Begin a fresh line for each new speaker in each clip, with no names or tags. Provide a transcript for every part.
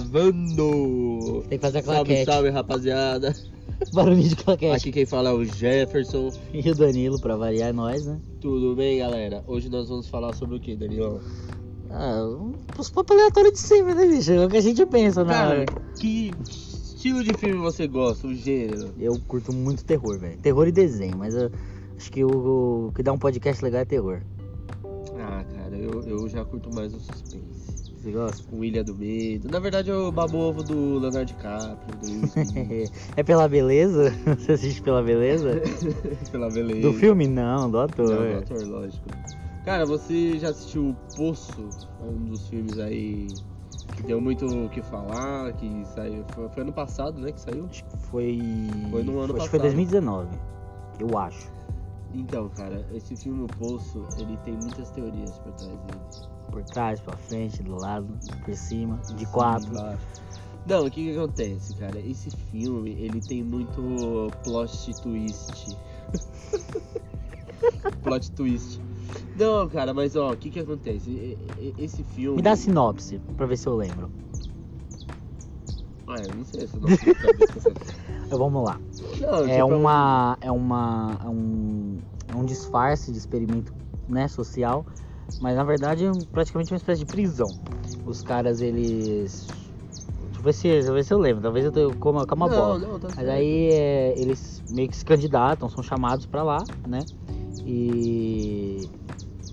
gravando!
Tem que fazer a
Salve,
claquete.
salve, rapaziada!
Barulhinho de claquete.
Aqui quem fala é o Jefferson.
E o Danilo, pra variar, é nós, né?
Tudo bem, galera? Hoje nós vamos falar sobre o que, Danilo?
Ah, os papos aleatórios de sempre, né, bicho? É o que a gente pensa na
Cara, que estilo de filme você gosta? O gênero?
Eu curto muito terror, velho. Terror e desenho, mas eu acho que o, o que dá um podcast legal é terror.
Ah, cara, eu, eu já curto mais o suspense.
Você gosta?
O Ilha do Medo. Na verdade, é o babo ovo do Leonardo DiCaprio, do
é pela beleza? Você assiste pela beleza?
pela beleza.
Do filme? Não, do ator.
Não, do ator, lógico. Cara, você já assistiu O Poço? É um dos filmes aí que deu muito o que falar, que saiu. Foi, foi ano passado, né? Que saiu?
Acho que foi.
Foi no ano
Acho que foi
passado.
2019. Eu acho.
Então, cara, esse filme O Poço, ele tem muitas teorias por trás dele.
Por trás, pra frente, do lado, por cima, de quatro.
Não, o que que acontece, cara? Esse filme, ele tem muito plot twist. plot twist. Não, cara, mas ó, o que que acontece? Esse filme...
Me dá a sinopse, pra ver se eu lembro.
Ah, eu não sei se eu
vamos lá.
Não,
É uma. É uma. É um, é um disfarce de experimento né, social. Mas na verdade é praticamente uma espécie de prisão. Os caras, eles. Deixa eu ver se, deixa eu, ver se eu lembro. Talvez eu tô com uma, com uma
não,
bola.
Não, tá
Mas
certo.
aí é, eles meio que se candidatam, são chamados pra lá, né? E,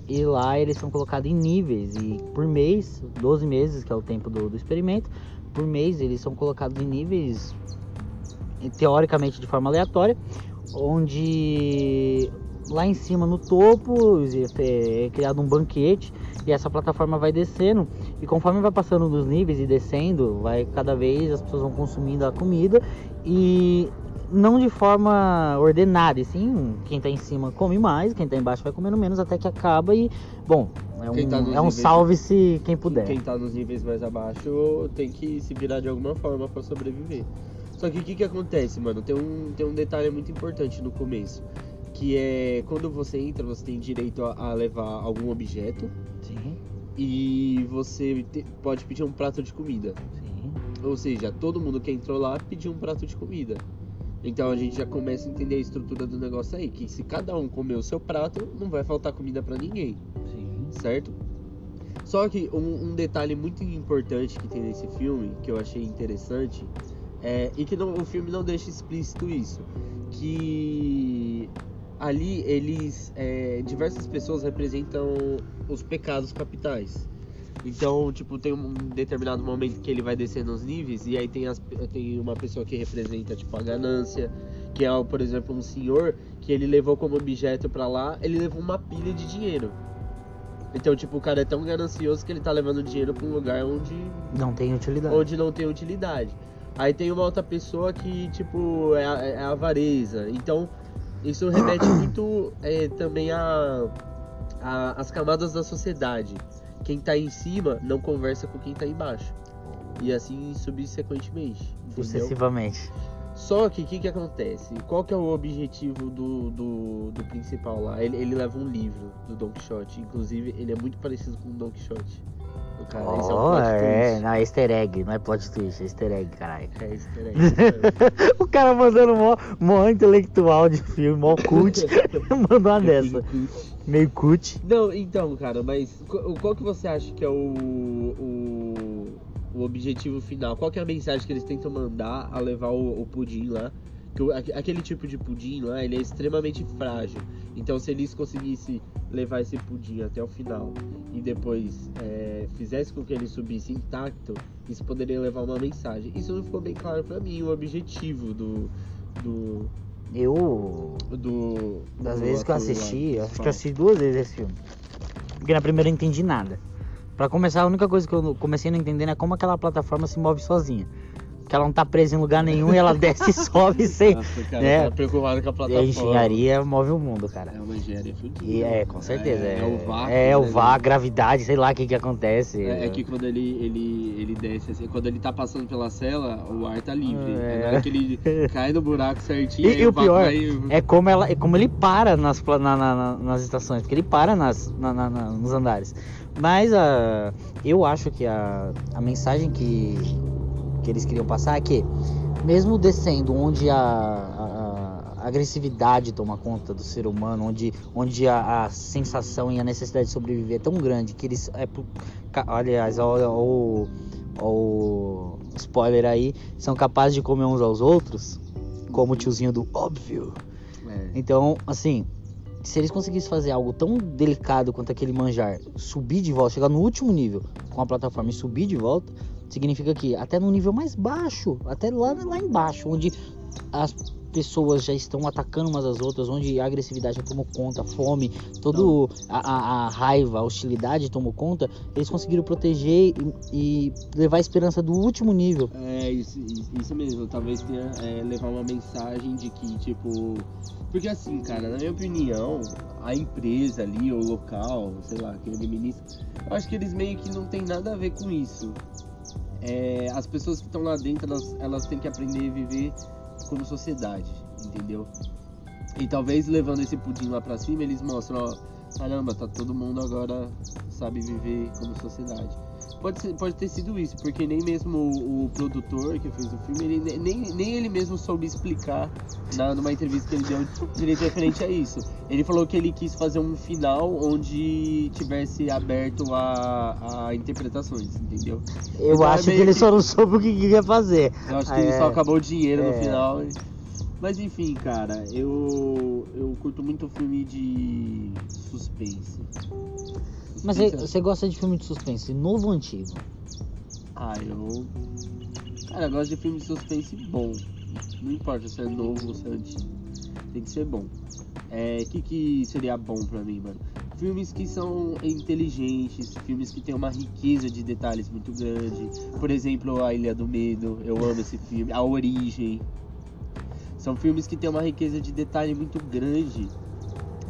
e lá eles são colocados em níveis e por mês, 12 meses, que é o tempo do, do experimento, por mês eles são colocados em níveis teoricamente de forma aleatória, onde lá em cima no topo é é criado um banquete e essa plataforma vai descendo e conforme vai passando dos níveis e descendo, vai cada vez as pessoas vão consumindo a comida e não de forma ordenada, e sim quem tá em cima come mais, quem tá embaixo vai comendo menos até que acaba e bom, é
tá
um, é um salve-se quem puder.
Quem tá nos níveis mais abaixo tem que se virar de alguma forma pra sobreviver. Só que o que que acontece, mano? Tem um, tem um detalhe muito importante no começo. Que é quando você entra, você tem direito a, a levar algum objeto
Sim,
e você te- pode pedir um prato de comida.
sim.
Ou seja, todo mundo que entrou lá pediu um prato de comida. Então a gente já começa a entender a estrutura do negócio aí, que se cada um comer o seu prato, não vai faltar comida pra ninguém
Sim.
certo? Só que um, um detalhe muito importante que tem nesse filme, que eu achei interessante, é, e que não- o filme não deixa explícito isso, que ali eles, é, diversas pessoas representam os pecados capitais. Então, tipo, tem um determinado momento que ele vai descendo os níveis e aí tem, as, tem uma pessoa que representa, tipo, a ganância, que é, por exemplo, um senhor que ele levou como objeto pra lá, ele levou uma pilha de dinheiro. Então, tipo, o cara é tão ganancioso que ele tá levando dinheiro pra um lugar onde,
Não tem utilidade.
onde não tem utilidade. Aí tem uma outra pessoa que, tipo, é, é a avareza. Então, isso remete muito é, também a, a as camadas da sociedade. Quem tá em cima não conversa com quem tá embaixo. E assim subsequentemente. Entendeu?
Sucessivamente.
Só que o que, que acontece? Qual que é o objetivo do, do, do principal lá? Ele, ele leva um livro do Don Quixote. Inclusive, ele é muito parecido com o Don Quixote. O cara, esse é
Oh,
plot
é,
twist.
não, é easter egg, não é plot twist, é easter egg, caralho.
É easter egg, né?
o cara mandando mó, mó intelectual de filme, mó cult, mandou uma dessa. Meio cult.
Não, então, cara, mas qual, qual que você acha que é o, o, o objetivo final? Qual que é a mensagem que eles tentam mandar a levar o, o pudim lá? Que aquele tipo de pudim lá, ele é extremamente frágil. Então, se eles conseguissem levar esse pudim até o final e depois é, fizesse com que ele subisse intacto, isso poderia levar uma mensagem. Isso não ficou bem claro pra mim, o objetivo do... do
Eu,
do
das
do
vezes que eu
lá
assisti, eu acho que eu assisti duas vezes esse filme. Porque na primeira eu não entendi nada. Pra começar, a única coisa que eu comecei a não entender é como aquela plataforma se move sozinha. Que ela não tá presa em lugar nenhum e ela desce e sobe sem.
Nossa, cara,
É.
tá preocupado com a
E
plataforma.
a engenharia move o mundo, cara.
É uma engenharia fodida.
E é, com certeza.
É,
É,
é o vácuo.
É, o
né,
vácuo,
né?
gravidade, sei lá o que que acontece.
É, é que quando ele, ele, ele desce, assim, quando ele tá passando pela cela, o ar tá livre.
É.
É. Na hora que ele cai no buraco certinho,
E-
aí
e o
vácuo
pior
vai-
É como, ela, é como ele para nas, na- na- na- nas estações, porque ele para nas, na- na- na- nos andares. Mas a, eu acho que a, a mensagem que, que eles queriam passar é que, mesmo descendo onde a, a- a agressividade toma conta do ser humano, onde, onde a, a sensação e a necessidade de sobreviver é tão grande que eles. É, aliás, olha o, o spoiler aí, são capazes de comer uns aos outros, como o tiozinho do óbvio.
É.
Então, assim, se eles conseguissem fazer algo tão delicado quanto aquele manjar, subir de volta, chegar no último nível com a plataforma e subir de volta, significa que até no nível mais baixo, até lá, lá embaixo, onde as pessoas já estão atacando umas às outras, onde a agressividade tomou conta, a fome, todo a, a- raiva, a hostilidade tomou conta, eles conseguiram proteger e, e levar a esperança do último nível.
É, isso, isso isso mesmo. Talvez tenha é, levar uma mensagem de que, tipo. Porque assim, cara, na minha opinião, a empresa ali, o local, sei lá, aquele ministro, eu acho que eles meio que não tem nada a ver com isso. É, as pessoas que estão lá dentro, elas, elas têm que aprender a viver como sociedade, entendeu? E talvez levando esse pudim lá pra cima, eles mostram, ó, caramba, tá todo mundo agora sabe viver como sociedade. Pode, ser, pode ter sido isso, porque nem mesmo o, o produtor que fez o filme, ele, ne- nem, nem ele mesmo soube explicar na, numa entrevista que ele deu direito referente a isso. Ele falou que ele quis fazer um final onde tivesse aberto a, a interpretações, entendeu?
Eu
Então é
acho que
meio
ele
que-
só não soube o que queria fazer.
Eu acho que
Ah,
ele
é.
só acabou o dinheiro no
É.
final. e- Mas enfim, cara, eu, eu curto muito filme de suspense.
Mas
Suspense-
você você gosta de filme de suspense, novo ou antigo?
Ah, eu. Cara, eu gosto de filme de suspense bom. Não importa se é novo ou se é antigo. Tem que ser bom. É, o que, que seria bom pra mim, mano? Filmes que são inteligentes, filmes que têm uma riqueza de detalhes muito grande. Por exemplo, A Ilha do Medo, eu amo esse filme. A Origem. São filmes que têm uma riqueza de detalhe muito grande.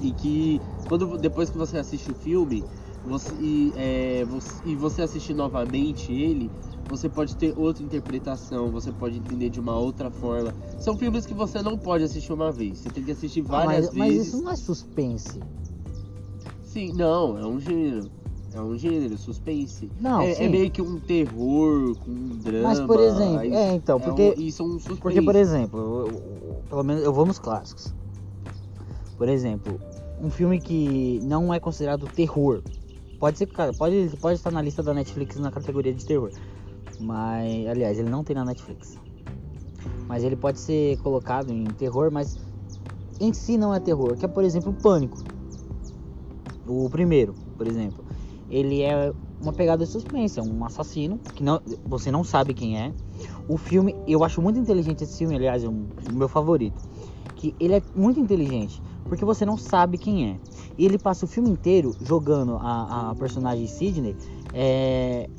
E que, quando, depois que você assiste o filme, você, e, é, você, e você assistir novamente ele, você pode ter outra interpretação, você pode entender de uma outra forma. São filmes que você não pode assistir uma vez, você tem que assistir várias
mas, mas
vezes.
isso não é suspense.
Sim, não, é um gênero. É um gênero, suspense.
Não,
é, é meio que um terror com um drama.
Mas, por exemplo,
aí-
é, então,
um-
porque-
isso é um suspense.
Porque, por exemplo, eu- eu- pelo menos eu vou nos clássicos. Por exemplo, um filme que não é considerado terror. Pode ser, pode, pode estar na lista da Netflix na categoria de terror. Mas, aliás, ele não tem na Netflix. Mas ele pode ser colocado em terror, mas em si não é terror. Que é, por exemplo, o Pânico. O primeiro, por exemplo. Ele é uma pegada de suspense, é um assassino que não, você não sabe quem é. O filme, eu acho muito inteligente esse filme, aliás, é um- o meu favorito. Que ele é muito inteligente, porque você não sabe quem é. E ele passa o filme inteiro jogando a, a personagem Sidney. é,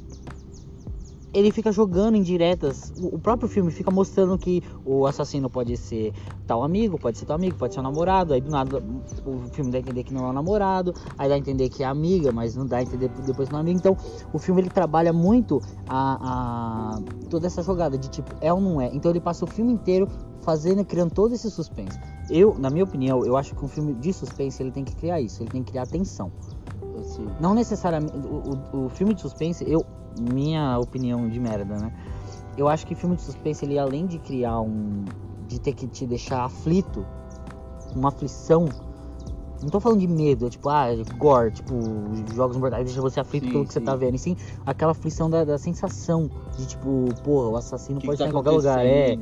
ele fica jogando indiretas. O o próprio filme fica mostrando que o assassino pode ser tal amigo, pode ser tal amigo, pode ser um namorado. Aí do nada o filme dá a entender que não é um namorado, aí dá a entender que é amiga, mas não dá a entender depois não é amigo. Então o filme ele trabalha muito a, a- toda essa jogada de tipo é ou não é. Então ele passa o filme inteiro fazendo, criando todo esse suspense. Eu, na minha opinião, eu acho que um filme de suspense ele tem que criar isso, ele tem que criar tensão.
Assim,
Não necessariamente. O, o- o filme de suspense, eu. Minha opinião de merda, né? Eu acho que filme de suspense, ele além de criar um. de ter que te deixar aflito, uma aflição. Não tô falando de medo, é tipo, ah, gore, tipo, jogos mortais deixa você aflito
Sim,
pelo que você
sim.
tá vendo. E sim, aquela aflição da, da sensação de tipo, porra, o assassino
o que,
pode
que
estar
tá
em qualquer lugar. É.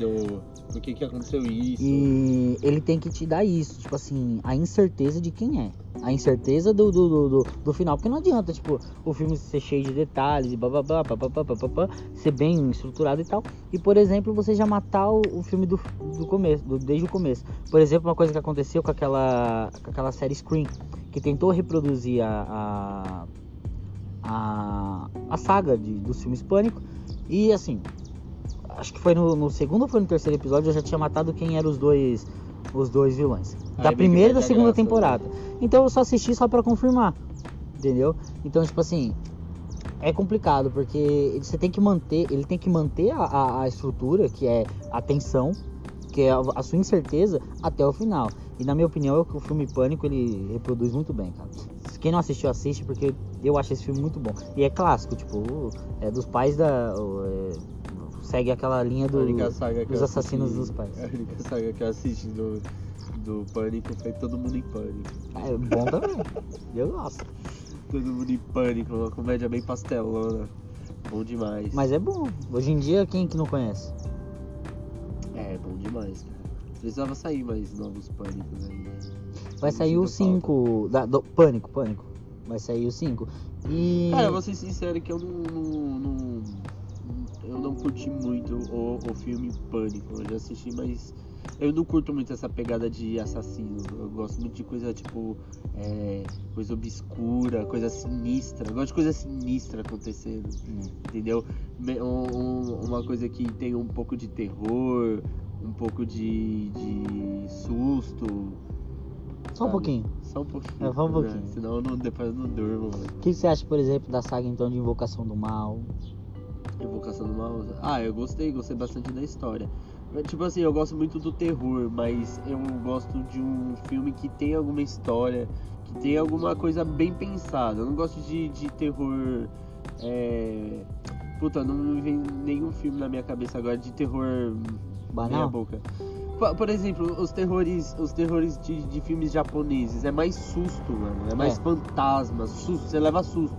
Por que, que aconteceu isso?
E ele tem que te dar isso, tipo assim, a incerteza de quem é. A incerteza do, do, do, do- do final. Porque não adianta, tipo, o filme ser cheio de detalhes e bababá, papapá, papapá, ser bem estruturado e tal. E, por exemplo, você já matar o, o filme do, do começo, do- desde o começo. Por exemplo, uma coisa que aconteceu com aquela, com aquela série Scream, que tentou reproduzir a, a, a, a saga de, dos filmes Pânico. E, assim, acho que foi no, no segundo ou foi no terceiro episódio, eu já tinha matado quem eram os dois os dois vilões.
Aí
Da
que
primeira e da
a
segunda
graça, né?
temporada. Então eu só assisti só pra confirmar. Entendeu? Então, tipo assim, é complicado, porque você tem que manter, ele tem que manter a, a, a estrutura, que é a tensão, que é a, a sua incerteza, até o final. E na minha opinião, é o filme Pânico ele reproduz muito bem, cara. Quem não assistiu, assiste, porque eu acho esse filme muito bom. E é clássico, tipo, é dos pais da. é, segue aquela linha do, dos assassinos
assisti-
dos pais.
A única saga que eu assisti do, do Pânico foi Todo Mundo em Pânico.
É bom também. Eu gosto.
Todo Mundo em Pânico, uma comédia bem pastelona. Bom demais.
Mas é bom. Hoje em dia, quem que não conhece?
É, bom demais, cara. Precisava sair mais novos Pânicos aí.
Vai
Tô
sair o
sentindo
5. Da, do, pânico, pânico. Vai sair o 5. E.
Cara, eu vou ser sincero que eu não, não- não- eu não curti muito o, o filme Pânico. Eu já assisti, mas eu não curto muito essa pegada de assassino. Eu gosto muito de coisa tipo é, coisa obscura, coisa sinistra. Eu gosto de coisa sinistra acontecendo,
Hum.
entendeu? Um- um- uma coisa que tem um pouco de terror, um pouco de, de susto.
Só um
sabe?
pouquinho.
Só um pouquinho.
É, só um
né?
pouquinho.
Senão eu não, depois eu não durmo, mano.
O que você acha, por exemplo, da saga então de Invocação do Mal?
Invocação do Mal. Ah, eu gostei, gostei bastante da história. Tipo assim, eu gosto muito do terror, mas eu gosto de um filme que tem alguma história, que tem alguma coisa bem pensada. Eu não gosto de, de terror. É... Puta, não me vem nenhum filme na minha cabeça agora de terror
Banal?
boca. Por, exemplo, os terrores, os terrores de, de filmes japoneses é mais susto, mano. É mais
É.
fantasma, susto, você leva susto.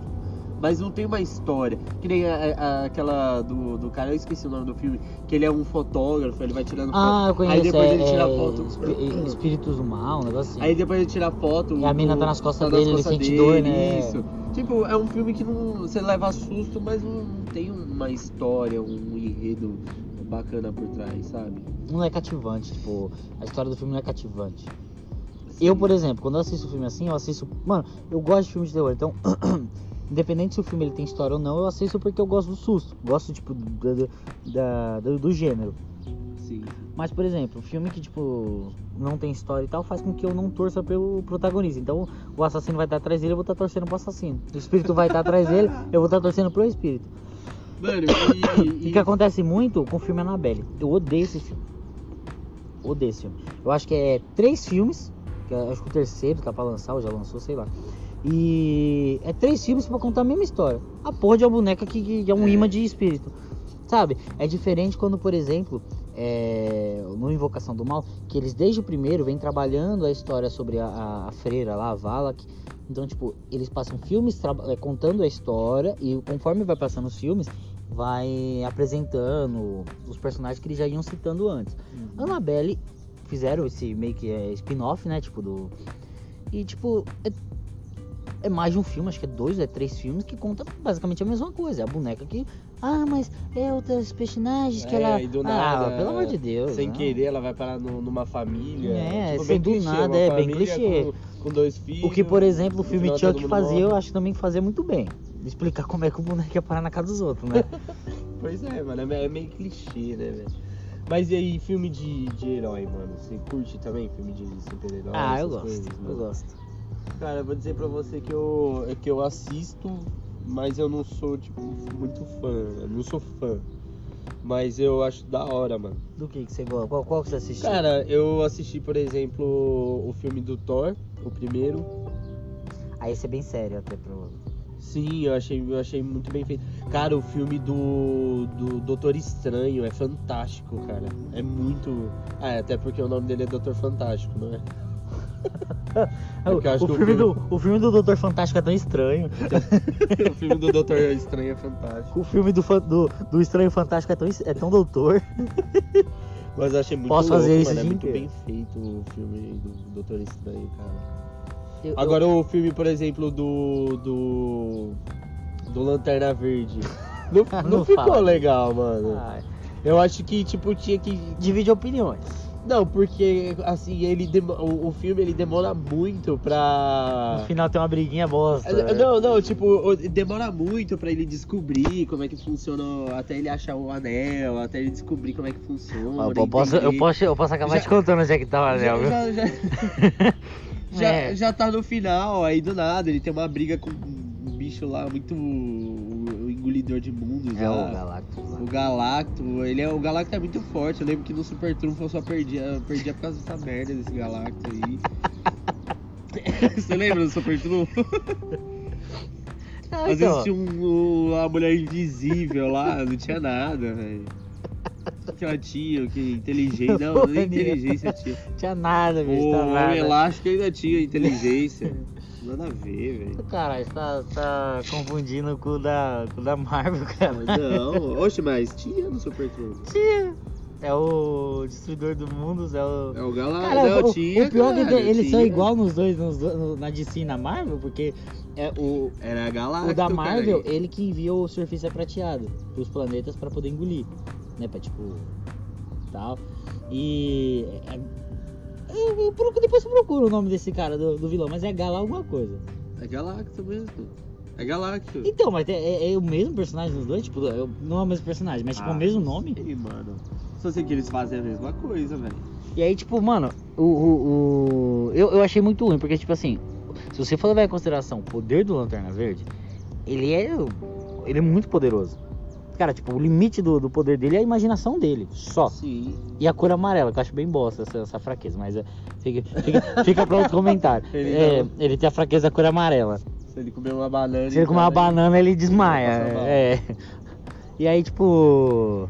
Mas não tem uma história. Que nem a- a- aquela do, do cara, eu esqueci o nome do filme, que ele é um fotógrafo, ele vai tirando
Ah, eu
foto.
conheço.
Aí depois
é,
ele tira
é,
foto.
espi- Espíritos do Mal, um negócio assim.
Aí depois ele tira foto.
E a mina tá nas costas
tá
dele, ele sente dor, né?
Isso. Tipo, é um filme que não. Você leva susto, mas não tem uma história, um enredo bacana por trás, sabe?
Não é cativante, tipo, a história do filme não é cativante. Eu, por exemplo, quando eu assisto filme assim, eu assisto. Mano, eu gosto de filmes de terror, então. Independente se o filme ele tem história ou não, eu assisto porque eu gosto do susto. Gosto, tipo, da, da- do, do gênero.
Sim.
Mas, por exemplo, filme que, tipo, não tem história e tal, faz com que eu não torça pelo protagonista. Então, o assassino vai estar atrás dele, eu vou estar torcendo pro assassino. O espírito vai estar atrás dele, eu vou estar torcendo pro espírito.
Mano,
O
e.
que,
e-
que acontece muito com o filme Annabelle? Eu odeio esse filme. Odeio esse filme. Eu acho que é três filmes, que eu acho que o terceiro tá pra lançar, ou já lançou, sei lá. E é três filmes pra contar a mesma história. A porra de uma boneca que, que é um
É.
imã de espírito. Sabe? É diferente quando, por exemplo, é, no Invocação do Mal, que eles desde o primeiro vêm trabalhando a história sobre a, a- a freira lá, a Valak. Então, tipo, eles passam filmes é, contando a história e conforme vai passando os filmes, vai apresentando os personagens que eles já iam citando antes. Annabelle fizeram esse meio que é, spin-off, né? Tipo, do. E tipo, é, é mais de um filme, acho que é dois, é três filmes que conta basicamente a mesma coisa. É a boneca que. Ah, mas é outros personagens que
É,
ela.
e do
ah,
nada,
pelo amor de Deus.
Sem
não.
querer, ela vai parar no- numa família.
É,
tipo,
sem do
clichê,
nada, é, bem clichê.
Com, com dois filhos.
O que, por exemplo, o filme
final
Chuck fazia, eu
morre.
acho também que fazia muito bem. Explicar como é que o boneco ia parar na casa dos outros, né?
Pois é, mano, é é meio clichê, né, velho? Mas e aí, filme de, de herói, mano? Você curte também filme de super-herói?
ah, eu gosto,
coisas,
eu gosto.
Cara, eu vou dizer pra você que eu, que eu assisto, mas eu não sou, tipo, muito fã. Eu não sou fã. Mas eu acho da hora, mano.
Do que, que você gosta? Qual, qual que você assistiu?
Cara, eu assisti, por exemplo, o filme do Thor, o primeiro.
Aí esse é bem sério até pro.
Sim, eu achei, eu achei muito bem feito. Cara, o filme do, do Doutor Estranho é fantástico, cara. É muito. Ah, é, até porque o nome dele é Doutor Fantástico, não é? É
o,
eu acho
o filme do, o filme do Doutor Fantástico é tão estranho.
o filme do Doutor Estranho é fantástico.
O filme do, do, do Estranho Fantástico é tão, é tão doutor.
Mas eu achei muito
Posso
louco,
fazer isso
mano. É muito
inteiro.
bem feito o filme do Doutor Estranho, cara.
Eu- eu-
Agora o filme, por exemplo, do. do. do Lanterna Verde. Não, não,
Não
ficou
fala.
legal, mano.
Ai,
Eu acho que, tipo, tinha que.
divide opiniões.
Não, porque assim, ele demo- o, filme ele demora muito pra.
No final tem uma briguinha bosta.
Não, não, tipo, demora muito pra ele descobrir como é que funciona, até ele achar o anel, até ele descobrir como é que funciona.
Eu, eu posso, eu, posso, eu posso acabar
Já-
te contando onde é que tá o
já,
anel, viu?
já, já, já,
É.
já tá no final, aí do nada ele tem uma briga com um bicho lá muito. O engolidor de mundos
É
lá.
o Galactus lá.
O Galacto, ele é, o Galacto é muito forte. Eu lembro que no Super Trunfo eu só perdia, perdia por causa dessa merda desse Galacto aí. Você lembra do Super Trunfo?
Ah,
Às
então,
vezes tinha um, um- uma mulher invisível lá, não tinha nada, velho. que ela tinha, que inteligência. Não, nem
nenhuma.
inteligência tinha.
Tinha nada, bicho,
O
tá nada.
elástico ainda tinha inteligência. Nada a ver, velho.
Caralho, você tá, tá confundindo com o da, com o da Marvel, cara.
Não, oxe, mas tinha no Super Trono.
Tinha. É o Destruidor do Mundos, é o.
É o Galá,
Cara,
não,
o,
tinha.
o pior é que
cara,
eles são
tinha.
igual nos dois, nos no- na DC e na Marvel, porque é o,
Era
o da Marvel,
cara.
ele que envia o surfista prateado pros planetas pra poder engolir, né, pra tipo, tal. E é- eu, eu depois eu procuro o nome desse cara, do, do vilão, mas é Gala alguma coisa.
É Galacta mesmo. É Galacta.
Então, mas é, é- é o mesmo personagem dos dois? Tipo, é não é o mesmo personagem, mas tipo, é o
Ah,
mesmo nome?
Ei, mano. Só sei que eles fazem a mesma coisa, velho.
E aí, tipo, mano, o, o, o- eu, eu achei muito ruim, porque, tipo assim, se você for levar em consideração o poder do Lanterna Verde, ele é. Ele é muito poderoso. Cara, tipo, o limite do, do poder dele é a imaginação dele, só.
Sim.
E a cor amarela, que eu acho bem bosta essa, essa fraqueza, mas é, fica, fica, fica pra outro comentário.
Ele
É, ele tem a fraqueza da cor amarela.
Se ele comer uma banana.
Se ele comer uma banana, ele desmaia. É. E aí, tipo.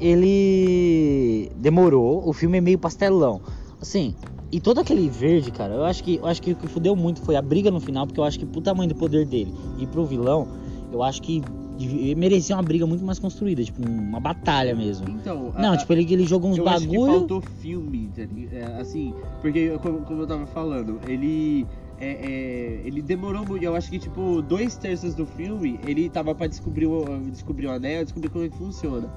Ele demorou, o filme é meio pastelão. Assim, e todo aquele verde, cara, eu acho que eu acho que o que fudeu muito foi a briga no final, porque eu acho que pro tamanho do poder dele e pro vilão, eu acho que merecia uma briga muito mais construída, tipo, uma batalha mesmo.
Então,
Não,
a-
tipo, ele, ele jogou uns
eu acho que
bagulho.
faltou filme, tá? É, assim, porque como, como eu tava falando, ele é, é, ele demorou muito. Eu acho que tipo dois terços do filme ele tava pra descobrir o, descobrir o anel, descobrir como é que funciona.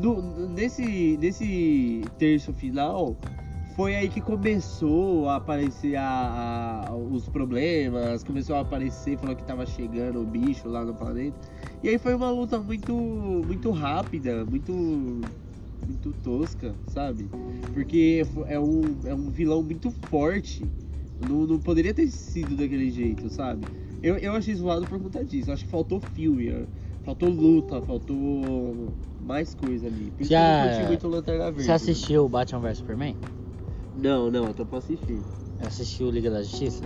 No, nesse nesse terço final foi aí que começou a aparecer a, a- os problemas, começou a aparecer, falou que tava chegando o bicho lá no planeta. E aí foi uma luta muito muito rápida, muito muito tosca, sabe? Porque é um, é um vilão muito forte. Não, não poderia ter sido daquele jeito, sabe? Eu, eu achei zoado por conta disso. Acho que faltou filme, ó. faltou luta, faltou mais coisa ali. Por isso que eu
Já-
não muito Lanterna Verde.
Você assistiu o Batman vs Superman?
Não, não, eu tô pra assistir.
Assistiu Liga da Justiça?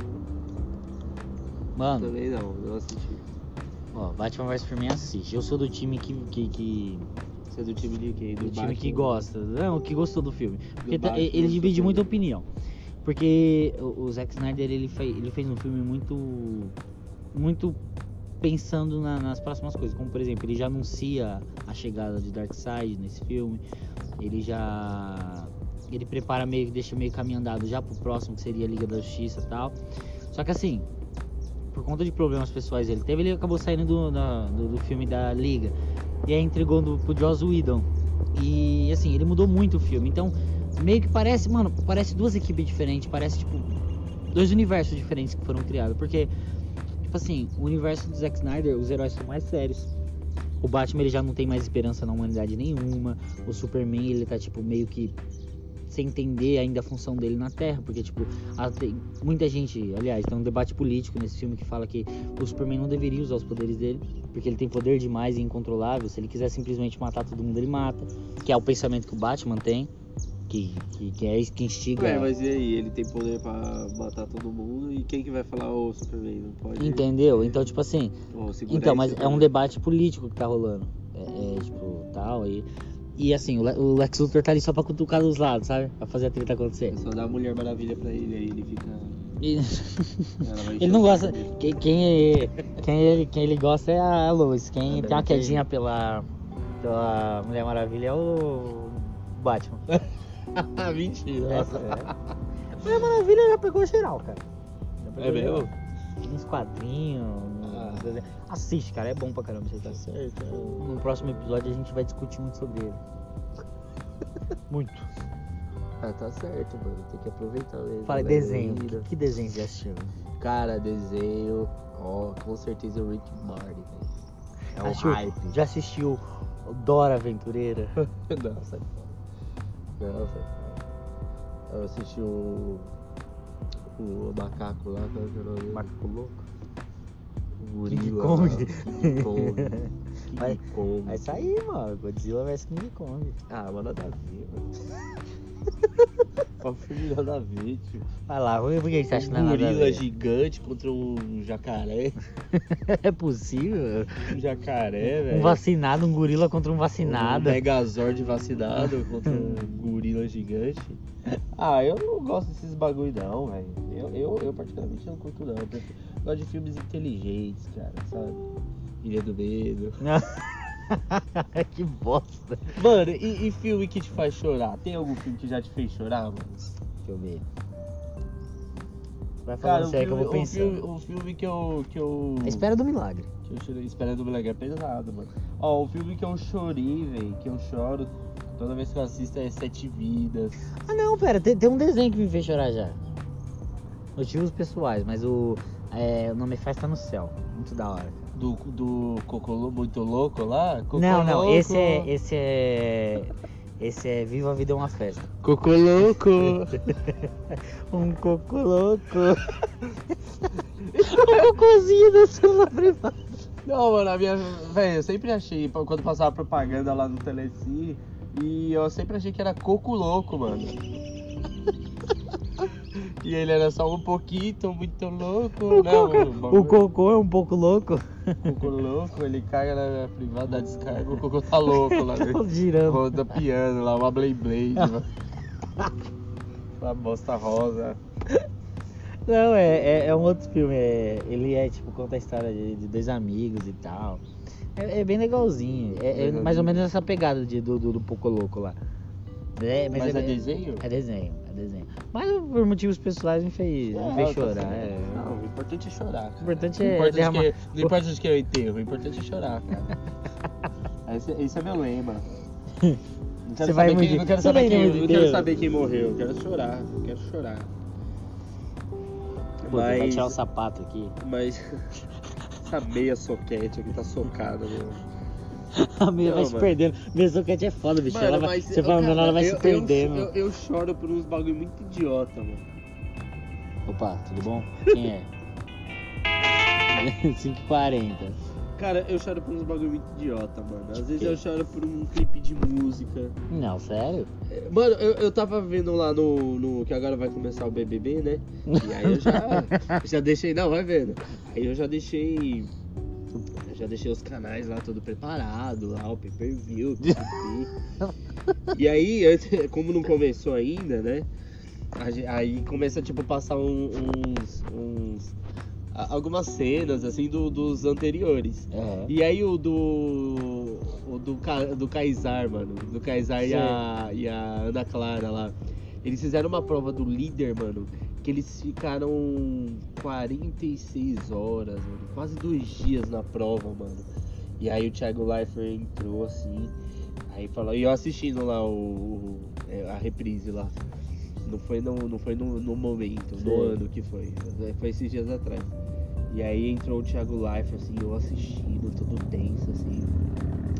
Mano,
Também não, não assisti.
ó, Batman vs Superman assiste. Eu sou do time que. que, que
Você é do time de quem?
do
Do
time que gosta. Não, que gostou do filme. Porque tá-
Batman,
ele
do
divide muita opinião. Porque o, o Zack Snyder ele, fez, ele fez um filme muito. Muito pensando na- nas próximas coisas. Como por exemplo, ele já anuncia a chegada de Darkseid nesse filme. Ele já. Ele prepara meio, deixa meio caminho andado já pro próximo, que seria a Liga da Justiça e tal. Só que assim, por conta de problemas pessoais ele teve, ele acabou saindo do, da- do, do filme da Liga. E aí entregou do, pro Joss Whedon. E assim, ele mudou muito o filme. Então, meio que parece, mano, parece duas equipes diferentes, parece tipo dois universos diferentes que foram criados. Porque, tipo assim, o universo do Zack Snyder, os heróis são mais sérios. O Batman ele já não tem mais esperança na humanidade nenhuma. O Superman ele tá tipo meio que sem entender ainda a função dele na Terra, porque tipo, a- tem muita gente, aliás, tem um debate político nesse filme que fala que o Superman não deveria usar os poderes dele, porque ele tem poder demais e incontrolável. Se ele quiser simplesmente matar todo mundo, ele mata, que é o pensamento que o Batman tem, que, que, que é isso que instiga.
Ué, mas e aí? Ele tem poder pra matar todo mundo e quem que vai falar o Superman? Não pode.
Entendeu? Então, tipo assim,
segura
Então, mas é um debate político que tá rolando. É, é, tipo, tal, e. E assim, o Le- o Lex Luthor tá ali só pra cutucar dos lados, sabe? Pra fazer a treta acontecer.
É só dar a Mulher Maravilha pra ele, aí ele fica.
Ele não gosta. Quem, quem, ele, quem, ele, quem ele gosta é a Lois. Quem
Ah,
tem uma quedinha pela, pela Mulher Maravilha é o Batman.
Mentira.
Essa, é. Mulher Maravilha já pegou geral, cara. Pegou
É mesmo?
geral. Uns quadrinhos. Uns desenhos. Assiste, cara, é bom pra caramba. Você tá certo. No próximo episódio a gente vai discutir muito sobre ele. Muito.
Ah, tá certo, mano. Tem que aproveitar mesmo.
Fala,
né,
desenho. Que, que desenho você assistiu?
Cara, desenho. Ó, com certeza o Rick and Morty, velho. É o
Assistiu-
hype.
Já assistiu Dora Aventureira?
Não, sai fora. Não, sai fora. Eu assisti o. O macaco lá, qual que é o nome?
Macaco Louco?
O
King
gorila
Kong.
King Kong.
Vai-
King Kong.
Vai sair, mano. Godzilla vs King Kong.
Ah, mano, nada a ver, mano. Qual filme nada a ver, tio?
Vai lá, por que você acha que não
Um gorila
ver?
gigante contra um jacaré.
É possível?
Um jacaré, velho.
Um vacinado, um gorila contra um
Um
vacinado.
Megazord vacinado contra um gorila gigante. Ah, eu não gosto desses bagulho não, velho. Eu, eu, eu particularmente não curto não. Eu gosto de filmes inteligentes, cara, sabe? Ilha do Medo.
que bosta.
Mano, e, e filme que te faz chorar? Tem algum filme que já te fez chorar, mano?
Deixa eu ver. Vai
Cara,
falando
um
sério que eu vou
um
pensando.
filme, filme que eu. Que eu...
A espera do milagre.
Que eu chorei. Esperando o moleque é pesado, mano. Ó, um filme que eu chorei, velho. Que eu choro toda vez que eu assisto é Sete Vidas.
Ah não, pera, tem, tem um desenho que me fez chorar já. Motivos pessoais, mas o. É, o nome é Festa no Céu. Muito da hora.
Do, do Cocô Muito Louco lá? Cocô
não, não,
Louco.
esse é. Esse é. Esse é Viva a Vida é uma Festa.
Cocô Louco!
Um coco louco. um cocôzinho dançando na privada.
Não, mano, a minha. Velho, eu sempre achei, quando passava propaganda lá no Telecine, e eu sempre achei que era Coco Louco, mano. E ele era só um pouquinho, muito louco.
O, coco,
bagulho-
o cocô é um pouco louco.
Cocô louco, ele caga na privada, dá descarga, o Cocô tá louco lá, né?
Girando.
Roda piano lá, uma Blade Blade. Uma bosta rosa.
Não, é, é, é um outro filme. é- ele é tipo, conta a história de, de dois amigos e tal. É, é bem legalzinho. É, é mais ou menos essa pegada de, do, do, do Poco Louco lá. É,
Mas, é, desenho?
É desenho, é desenho. Mas por motivos pessoais me fez, me fez chorar. é.
Não, o importante é chorar. cara.
O importante
Não
é
importa, de
derramar.
que, não importa de que é o enterro, o importante é chorar, cara. esse, esse é meu lema. Não
Você
quero
vai
saber, quem, não quero
você
saber,
vai
quem,
muito
não quero saber quem morreu, eu quero chorar, eu quero chorar.
Pô, vai
mas,
tirar o sapato aqui.
mas essa meia soquete aqui tá socada, meu.
A
Não,
vai se
mano.
perdendo. Meia soquete é foda, bicho.
Mano,
ela vai,
mas,
você
eu,
vai andando, ela vai
eu-
se
eu-
perdendo.
Eu, eu choro por uns bagulho muito idiota, mano.
Opa, tudo bom? Quem é? 5h40.
Cara, eu choro por uns bagulho muito idiota, mano. Às vezes eu choro por um clipe de música.
Não, sério?
Mano, eu, eu tava vendo lá no, no. Que agora vai começar o BBB, né? E aí eu já. já deixei. Não, vai vendo. Aí eu já deixei. Já deixei os canais lá todo preparado, lá, o pay per view. e aí, como não começou ainda, né? Aí começa tipo passar uns. uns a- algumas cenas assim do- dos anteriores.
É.
E aí o do. O do, do Kaysar, mano. Do Kaysar e a, e a Ana Clara lá. Eles fizeram uma prova do líder, mano. Que eles ficaram 46 horas, mano. Quase dois dias na prova, mano. E aí o Thiago Leifert entrou assim. Aí falou. E eu assistindo lá o, é, a reprise lá. Não foi no, não foi no, no momento, no
Sei.
ano que foi. Foi esses dias atrás. E aí entrou o Thiago Life, assim, eu assistindo, todo tenso, assim.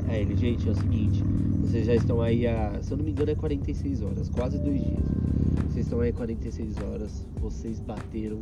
Aí ele, gente, é o seguinte, vocês já estão aí há, se eu não me engano, é 46 horas, quase dois dias. Vocês estão aí 46 horas, vocês bateram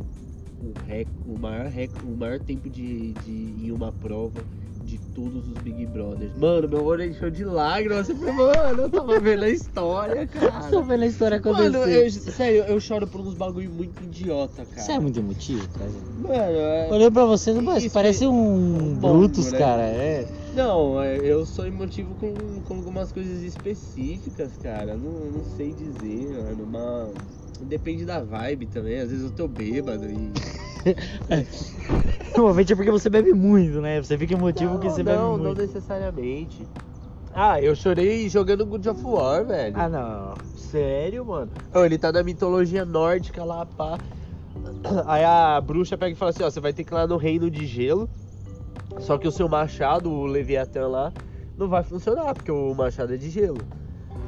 o, rec, o, maior, rec, o maior tempo de, de em uma prova de todos os Big Brothers. Mano, meu olho encheu de lágrimas. Eu falei, mano, eu tava vendo a história,
Tô
cara.
vendo a história acontecer.
Mano, eu, sério, eu choro por uns bagulho muito idiota, cara.
Você é muito emotivo, cara.
Mano, é...
Olhando pra você, não parece, parece
é
um
bombo,
Brutus,
né?
cara. É.
Não, é, eu sou emotivo com, com algumas coisas específicas, cara. Não, não sei dizer, mano. Uma... Depende da vibe também. Às vezes eu tô bêbado e.
Normalmente é porque você bebe muito, né? Você fica emotivo porque você bebe
não, não
muito.
necessariamente. Ah, eu chorei jogando God of War, velho.
Ah, não.
Sério, mano? Ô, ele tá na mitologia nórdica lá, pá. Aí a bruxa pega e fala assim, ó, você vai ter que ir lá no reino de gelo. Só que o seu machado, o Leviatã lá, não vai funcionar, porque o machado é de gelo.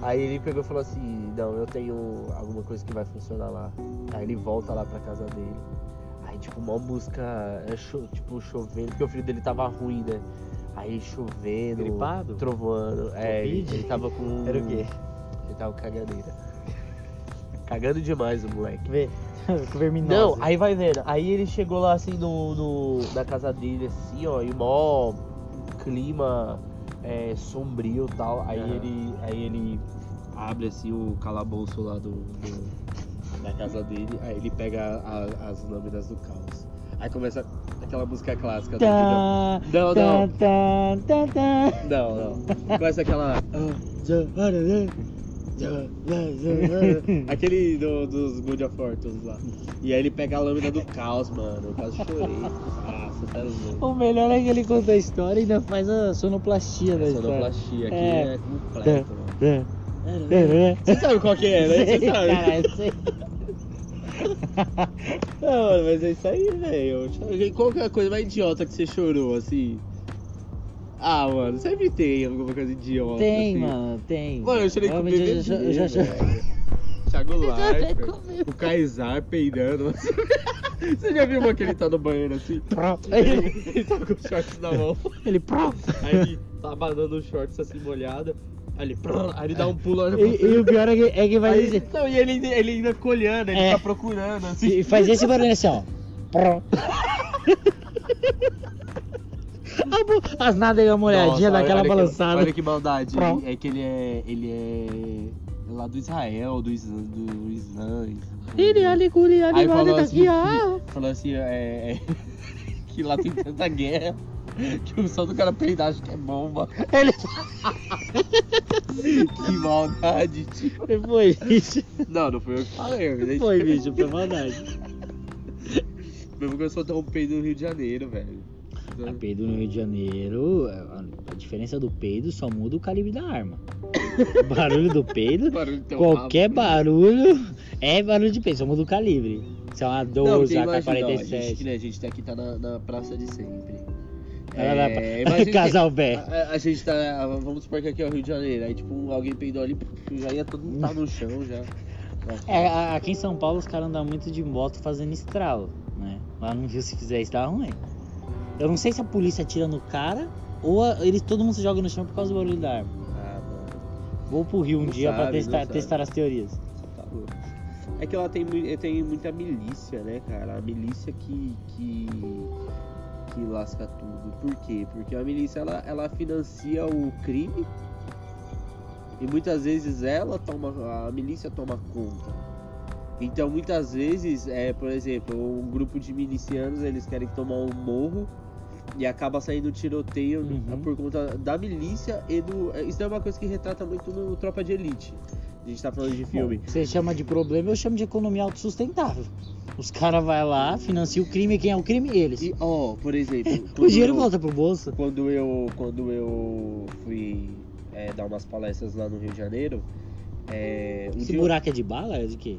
Aí ele pegou e falou assim, não, eu tenho alguma coisa que vai funcionar lá. Aí ele volta lá pra casa dele. Aí tipo, uma música, é tipo, chovendo, porque o filho dele tava ruim, né? Aí chovendo,
Gripado?
trovoando. É, ele, ele tava com.
Era o quê?
Ele tava com caganeira. Cagando demais o moleque.
Vê.
Não, aí vai vendo. Aí ele chegou lá assim no, no- na casa dele, assim, ó, e mó clima é, sombrio e tal. Aí
Aham.
ele. Aí ele abre assim o calabouço lá do, do- da casa dele, aí ele pega a- as lâminas do caos. Aí começa aquela música clássica
Tá,
Não,
tá,
não.
tá, tá, tá.
Não, não. Começa aquela. Aquele do- dos Good of Fortunes lá. E aí ele pega a lâmina do caos, mano. Eu quase chorei. Nossa, tá louco.
O melhor é que ele conta a história e ainda faz a sonoplastia da
A
história.
sonoplastia aqui
É.
é, completo, mano.
É, é, é.
Você sabe qual que é, né? Você sabe.
Caralho, sei.
Não, mano, mas é isso aí, velho. Qual que é a coisa mais idiota que você chorou, assim? Ah, mano, sempre tem alguma coisa idiota.
Tem,
assim.
mano, tem.
Mano, eu chorei com o bebê.
eu já-.
Thiago o Kaysar peidando. Você já viu uma que ele tá no banheiro assim? Ele, ele tá com os shorts na mão.
Ele.
Aí ele tá abanando os shorts assim molhado. Aí ele, aí ele dá um pulo pra
E, e o pior é que, é que vai
Aí,
dizer.
não, e ele, ele ainda colhando, ele
É.
tá procurando assim.
E faz esse barulho assim, ó. Pró. A bo- As nádegas molhadinhas,
Nossa,
daquela
olha que-
balançada.
olha que maldade. É que ele é. Ele é. lá do Israel, do Islã. Do Islã
Ele, curi, ali,
falou
tá
assim,
aqui, ó.
falou assim, é, é, que lá tem tanta guerra que o som do cara peidar acho que é bomba.
Ele
Que maldade, tio.
foi isso.
Não, não foi eu que falei, me
Foi, bicho, foi maldade.
Mesmo que eu soltar um peido no Rio de Janeiro, velho.
A peido no Rio de Janeiro, a diferença do peido só muda o calibre da arma. O barulho do peido,
Barulho
qualquer
rabo.
barulho é barulho de peido, só muda o calibre. Se é uma
Não,
12,
porque imagina, ó, a gente,
AK-47.
né, a gente tá aqui tá na, na praça de sempre.
Pra-
É, que-
Casal Bé.
A, a- gente tá. Vamos supor que aqui é o Rio de Janeiro. Aí, tipo, alguém peidou ali, já ia todo mundo tá no chão já.
É, aqui em São Paulo os caras andam muito de moto fazendo estralo, né? Lá no Rio, se fizer isso, dá ruim. Eu não sei se a polícia atira no cara ou a- eles, todo mundo se joga no chão por causa do barulho da arma.
Ah, mano.
Vou pro Rio um
Não
dia pra testar, testar as teorias.
Tá louco. É que ela tem, mui- tem muita milícia, né, cara? A milícia que, que, que lasca tudo. Por quê? Porque a milícia ela, ela financia o crime e muitas vezes ela toma. A milícia toma conta. Então muitas vezes, é, por exemplo, um grupo de milicianos eles querem tomar um morro e acaba saindo tiroteio
Uhum.
por conta da milícia e do. Isso é uma coisa que retrata muito no Tropa de Elite. A gente tá falando de filme.
Bom, você chama de problema, eu chamo de economia autossustentável. Os caras vão lá, financiam o crime, quem é o crime? Eles.
E, ó, por exemplo,
O dinheiro
eu,
volta pro bolso.
Quando eu, quando eu fui é, dar umas palestras lá no Rio de Janeiro, é, um
Esse buraco é de bala? É de quê?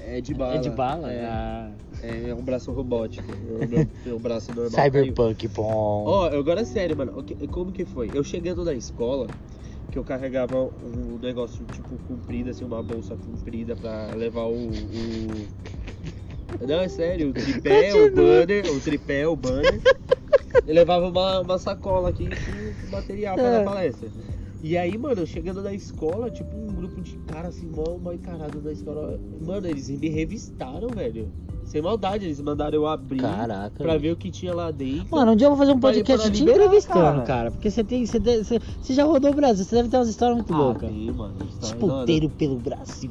é de bala.
É de bala?
É,
Ah.
É um braço robótico. O meu, braço normal.
Cyberpunk, bom.
Ó, agora é sério, mano. Como que foi? Eu chegando na escola, que eu carregava um negócio tipo comprido, assim, uma bolsa comprida pra levar o. o- Não, é sério, o tripé, o banner, o tripé, o banner. Eu levava uma, uma sacola aqui com material pra
É.
dar palestra. E aí, mano, chegando na escola, tipo, um grupo de caras assim, mal, mal encarado na escola. Mano, eles me revistaram, velho. Sem maldade, eles mandaram eu abrir
Caraca.
pra ver o que tinha lá dentro.
Mano, um dia eu vou fazer um podcast te
liberar,
entrevistando,
cara.
cara. Porque você tem. Você, deve- você, você já rodou o Brasil, você deve ter umas histórias muito
Ah,
loucas.
tem, mano.
Puteiros pelo Brasil.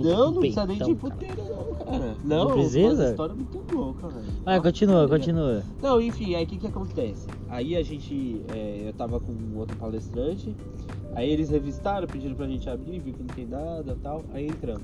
Não, não precisa nem de puteiro, não, cara. Não,
Não precisa?
uma história muito louca, velho.
Vai, continua, continua.
Não, enfim, aí o que que acontece? Aí a gente, é, eu tava com outro palestrante, aí eles revistaram, pediram pra gente abrir, viu que não tem nada e tal, aí entramos.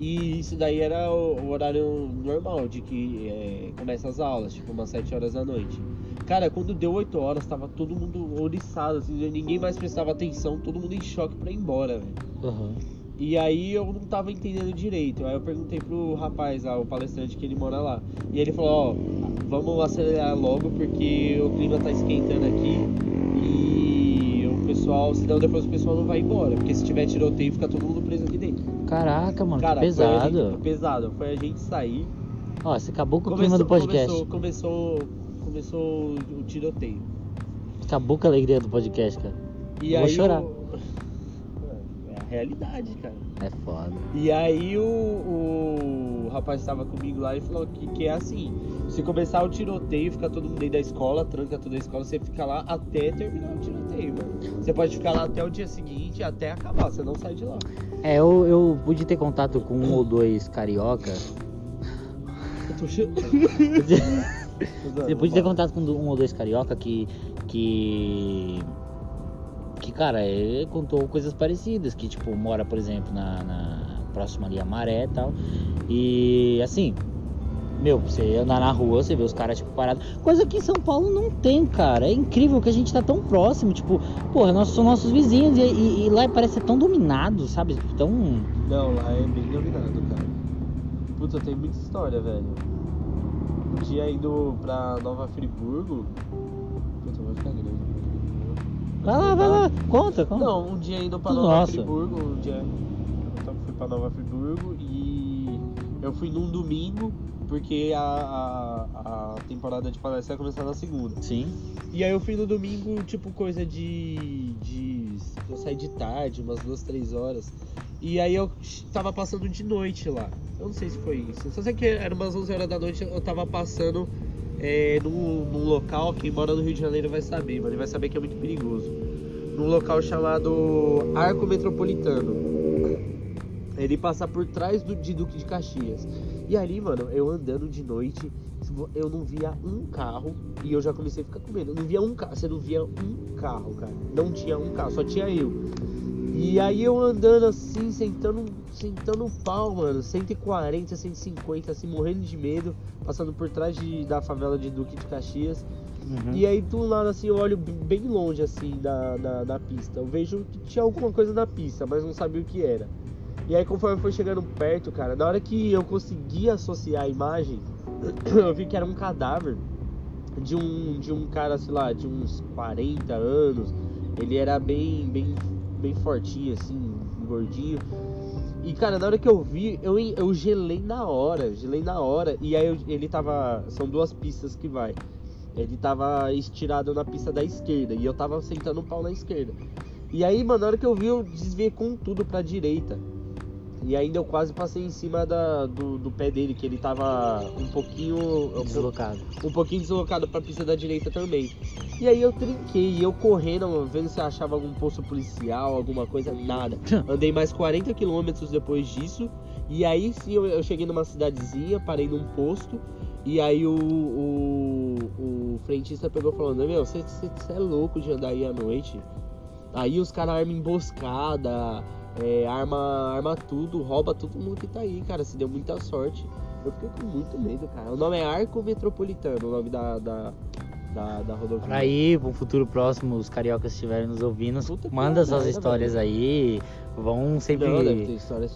E isso daí era o, o horário normal, de que é, começa as aulas, tipo umas 7 horas da noite. Cara, quando deu 8 horas, tava todo mundo oriçado, assim, ninguém mais prestava atenção, todo mundo em choque pra ir embora, velho.
Uhum.
E aí eu não tava entendendo direito. Aí eu perguntei pro rapaz lá, o palestrante que ele mora lá. E ele falou, ó, vamos acelerar logo porque o clima tá esquentando aqui e o pessoal, senão depois o pessoal não vai embora. Porque se tiver tiroteio fica todo mundo preso aqui dentro.
Caraca, mano,
Cara,
que
Foi
pesado.
gente, foi pesado. Foi a gente sair.
Ó, você acabou com o clima do podcast.
Começou, começou, começou o tiroteio.
Acabou com a alegria do podcast, cara.
E
Eu vou
aí
chorar.
o- É a realidade, cara.
É foda.
E aí o, o rapaz estava comigo lá e falou que, que é assim, Se começar o tiroteio, fica todo mundo dentro da escola, tranca toda a escola, você fica lá até terminar o tiroteio, mano. Você pode ficar lá até o dia seguinte, até acabar, você não sai de lá.
É, eu, eu pude ter contato com um ou dois carioca.
Eu tô.
Você pude ter contato com um ou dois carioca que. que. que, cara, ele contou coisas parecidas. Que, tipo, mora, por exemplo, na, na próxima ali a Maré e tal. E, assim, meu, você andar na rua, você vê os caras, tipo, parados. Coisa que em São Paulo não tem, cara. É incrível que a gente tá tão próximo. Tipo, porra, nós são nossos vizinhos e, e- e lá parece ser tão dominado, sabe? Tão.
Não, lá é bem dominado, cara. Puta, tem muita história, velho. Um dia indo pra Nova Friburgo. Puta, vai ficar grande.
Vai lá, vai lá, conta, conta.
Não, um dia indo pra Nova
nosso.
Friburgo, um dia pra Nova Friburgo e eu fui num domingo porque a, a, a temporada de palestra ia começar na segunda.
Sim.
E aí eu fui no domingo, tipo, coisa de. de. Eu saí de tarde, umas duas, três horas. E aí eu tava passando de noite lá. Eu não sei se foi isso. Só sei que era umas 11 horas da noite, eu tava passando é, num, num local, quem mora no Rio de Janeiro vai saber, mas ele vai saber que é muito perigoso. Num local chamado Arco Metropolitano. Ele passa por trás do de Duque de Caxias. E ali, mano, eu andando de noite, eu não via um carro e eu já comecei a ficar com medo. Eu não via um carro, você não via um carro, cara. Não tinha um carro, só tinha eu. E aí eu andando assim, sentando, sentando o pau, mano, 140, 150, assim, morrendo de medo, passando por trás de, da favela de Duque de Caxias.
Uhum.
E aí do lado assim, eu olho bem longe assim da, da, da pista. Eu vejo que tinha alguma coisa na pista, mas não sabia o que era. E aí conforme foi chegando perto, cara, na hora que eu consegui associar a imagem, eu vi que era um cadáver de um de um cara, sei lá, de uns 40 anos. Ele era bem bem bem fortinho assim, gordinho. E cara, na hora que eu vi, eu, eu gelei na hora, gelei na hora. E aí eu- ele tava. São duas pistas que vai. Ele tava estirado na pista da esquerda e eu tava sentando o pau na esquerda. E aí, mano, na hora que eu vi, eu desviei com tudo pra direita. E ainda eu quase passei em cima da, do, do pé dele, que ele tava um pouquinho.
Deslocado.
Um pouquinho deslocado pra pista da direita também. E aí eu trinquei, eu correndo, vendo se achava algum posto policial, alguma coisa, nada. Andei mais 40 quilômetros depois disso. E aí sim eu, eu cheguei numa cidadezinha, parei num posto. E aí o, o, o frentista pegou falando, meu, você é louco de andar aí à noite? Aí os caras armam emboscada, é, arma, arma tudo, rouba todo mundo que tá aí, cara. Se deu muita sorte. Eu fiquei com muito medo, cara. O nome é Arco Metropolitano, o nome da, da, da, da rodovia.
Pra aí, pro futuro próximo, os cariocas estiverem nos ouvindo,
Puta
manda suas
merda,
histórias aí. Vão sempre.
Não.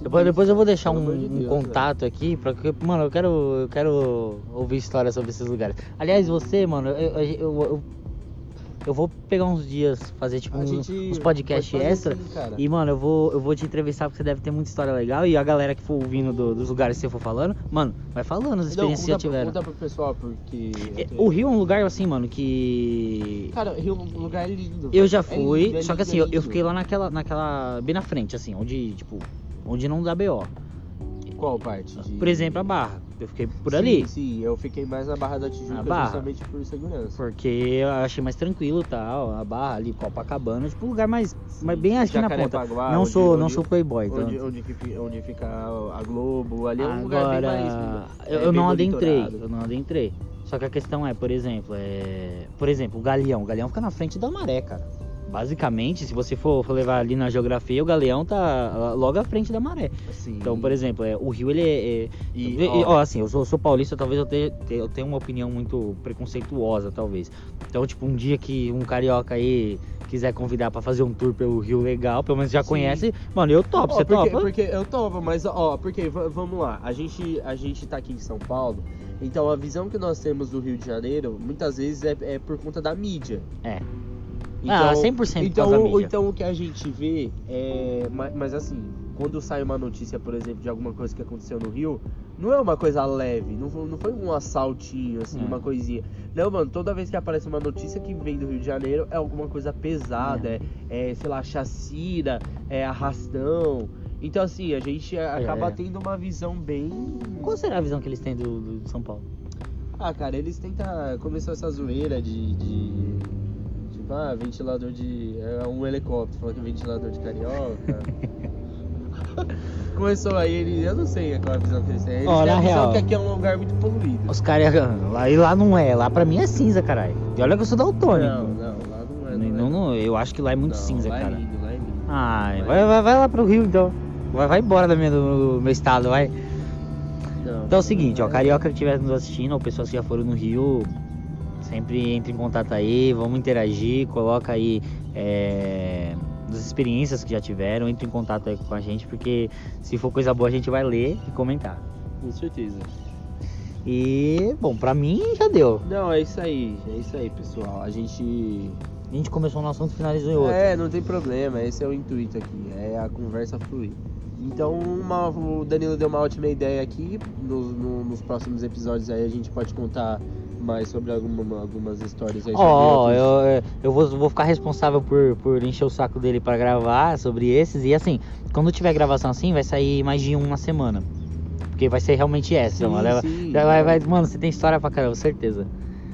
Depois, depois eu vou deixar um,
Pelo de
um
Deus,
contato aqui, porque, mano, eu quero, eu quero ouvir histórias sobre esses lugares. Aliás, você, mano, eu, eu, eu, eu- vou pegar uns dias, fazer tipo um- uns podcasts extra.
assim.
E, mano, eu vou, eu vou te entrevistar porque você deve ter muita história legal. E a galera que for ouvindo do- dos lugares que você for falando, mano, vai falando as
Não,
experiências que já tiveram.
conta pro pessoal, porque.
É, O Rio é um lugar assim, mano, que.
Cara, Rio é um lugar lindo.
Eu já
É
fui,
lindo, é
só que
lindo,
assim,
é
eu, eu
lindo.
fiquei lá naquela, naquela. bem na frente, assim, onde, tipo, onde não dá BO.
Qual parte? De...
Por exemplo, a Barra. Eu fiquei por
Sim,
ali.
Sim, eu fiquei mais na Barra da Tijuca
Barra.
justamente por segurança.
Porque eu achei mais tranquilo e tal. A Barra ali, Copacabana, tipo, um lugar mais, mais bem aqui na ponta. Não
onde-
sou, não
onde-
sou playboy, então.
Onde, onde, onde fica a Globo, ali é um lugar bem
Agora,
mais.
eu,
é,
eu
bem
não adentrei, eu não adentrei. Só que a questão é, por exemplo, é, por exemplo, o Galeão, o Galeão fica na frente da maré, cara. Basicamente, se você for, levar ali na geografia, o Galeão tá logo à frente da maré.
Sim.
Então, por exemplo, é, o Rio ele é, é-
E, ó,
ó, assim, eu sou, sou paulista, talvez eu tenha, te- eu tenha uma opinião muito preconceituosa, talvez. Então, tipo, um dia que um carioca aí quiser convidar pra fazer um tour pelo Rio legal, pelo menos já
Sim.
conhece, mano, eu topo,
Ó,
você
porque,
topa?
Porque eu topo, mas ó, porque vamos lá, a gente, a gente tá aqui em São Paulo, então a visão que nós temos do Rio de Janeiro, muitas vezes é, é por conta da mídia.
É. Ah, 100%
então,
causa da
o-
mídia.
então o que a gente vê é. ma- Mas, assim, quando sai uma notícia, por exemplo, de alguma coisa que aconteceu no Rio, não é uma coisa leve, não foi, não foi um assaltinho, assim,
É.
uma coisinha. Não, mano, toda vez que aparece uma notícia que vem do Rio de Janeiro é alguma coisa pesada, é, é, sei lá, chacina, é arrastão. Então, assim, a gente acaba
é.
tendo uma visão bem.
Qual será a visão que eles têm do, do São Paulo?
Ah, cara, eles tentam. Começou essa zoeira de. de ah, ventilador de. É um helicóptero, falou que é ventilador de carioca. Começou aí, ele. Eu não sei qual é a visão que eles têm. Eles
Ó,
têm a visão
real.
que aqui é um lugar muito poluído.
Os caras. Lá, e lá não é. Lá pra mim é cinza, caralho. E olha que eu sou daltônico.
Não, não, lá não é.
Não, não, eu acho que lá é muito
Não,
cinza,
lá
cara.
É lindo, lá é lindo.
Ai, vai, vai, vai lá pro Rio então. Vai, vai embora da minha, do meu estado, vai. Então é o seguinte, ó,
é-
carioca que estiver nos assistindo, ou pessoas que já foram no Rio, sempre entre em contato aí, vamos interagir, coloca aí é, das experiências que já tiveram, entre em contato aí com a gente, porque se for coisa boa a gente vai ler e comentar.
Com certeza.
E, bom, pra mim já deu.
Não, é isso aí, é isso aí, pessoal. A gente.
A gente começou um assunto e finalizou em outro.
É, não tem problema, esse é o intuito aqui, é a conversa fluir. Então, uma- o Danilo deu uma ótima ideia aqui. Nos, no- nos próximos episódios aí a gente pode contar mais sobre alguma- algumas histórias aí. sobre
Ó,
outros-
eu, eu vou, vou ficar responsável por, por encher o saco dele pra gravar sobre esses. E assim, quando tiver gravação assim, vai sair mais de um na semana. Porque vai ser realmente essa.
Sim,
leva-
sim,
vai, vai,
não.
mano, você tem história pra caramba, certeza.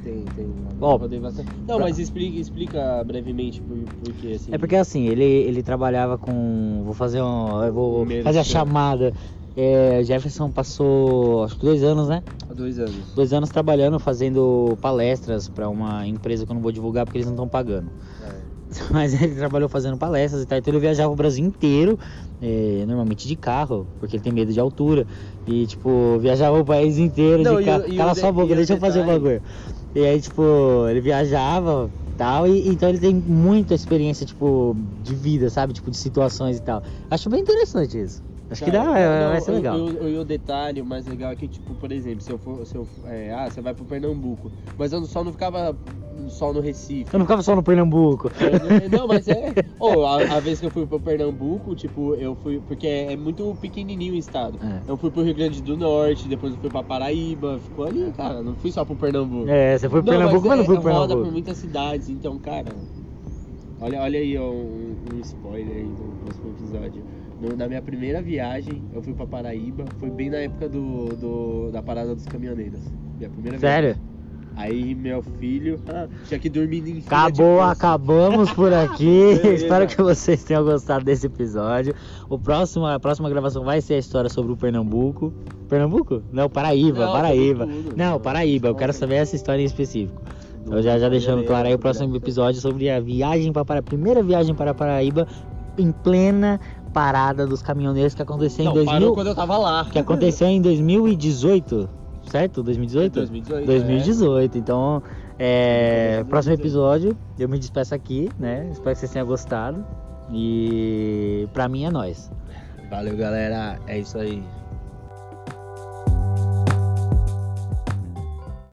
Tem, tem. Não,
pra-
mas explica, explica brevemente por, por quê, assim.
É porque assim, ele, ele trabalhava com. Vou fazer um. Eu vou
Primeiro
fazer a chamada. É, Jefferson passou acho que dois anos, né?
Dois anos.
Dois anos trabalhando, fazendo palestras pra uma empresa que eu não vou divulgar porque eles não estão pagando.
É.
Mas ele trabalhou fazendo palestras e tal, então ele viajava o Brasil inteiro, é, normalmente de carro, porque ele tem medo de altura. E, tipo, viajava o país inteiro
Não,
de carro. Cala sua boca, deixa eu fazer o bagulho. E aí, tipo, ele viajava tal, e então ele tem muita experiência, tipo, de vida, sabe? Tipo, de situações e tal. Acho bem interessante isso. Acho que dá,
Cara,
é,
não,
vai ser legal.
O, o, detalhe, mais legal é que, tipo, por exemplo, se eu for. Se eu, é, ah, você vai pro Pernambuco. Mas eu só não ficava só no Recife.
Eu não ficava só no Pernambuco.
Eu não, não, mas é. Ô, a, a vez que eu fui pro Pernambuco, tipo, eu fui. Porque é, é muito pequenininho o estado.
É.
Eu fui pro Rio Grande do Norte, depois eu fui pra Paraíba, ficou ali, cara. Não fui só pro Pernambuco.
É, você foi pro
Não,
Pernambuco, mas, não
é,
foi pro
roda
Pernambuco.
por muitas cidades, então, cara. Olha, olha aí ó, um, um spoiler aí do próximo episódio. No- na minha primeira viagem, eu fui pra Paraíba, foi bem na época do, do- da parada dos caminhoneiros. Minha primeira
Sério?
viagem. Aí meu filho ah, tinha que dormir em
Acabou, acabamos por aqui. Espero que vocês tenham gostado desse episódio. O próximo, a próxima gravação vai ser a história sobre o Pernambuco. Pernambuco? Não, Paraíba,
Não,
Paraíba.
tudo.
Não, Paraíba, eu quero saber essa história em específico. Eu já, já deixando claro aí o próximo episódio sobre a viagem para a primeira viagem para Paraíba em plena parada dos caminhoneiros que aconteceu
Não,
em 2000,
parou quando eu tava lá.
que aconteceu em 2018, certo? 2018?
2018.
2018. Então, é,
Sim,
próximo
2018.
episódio, eu me despeço aqui, né? Espero que vocês tenham gostado. E pra mim é nóis.
é. Valeu, galera. É isso aí.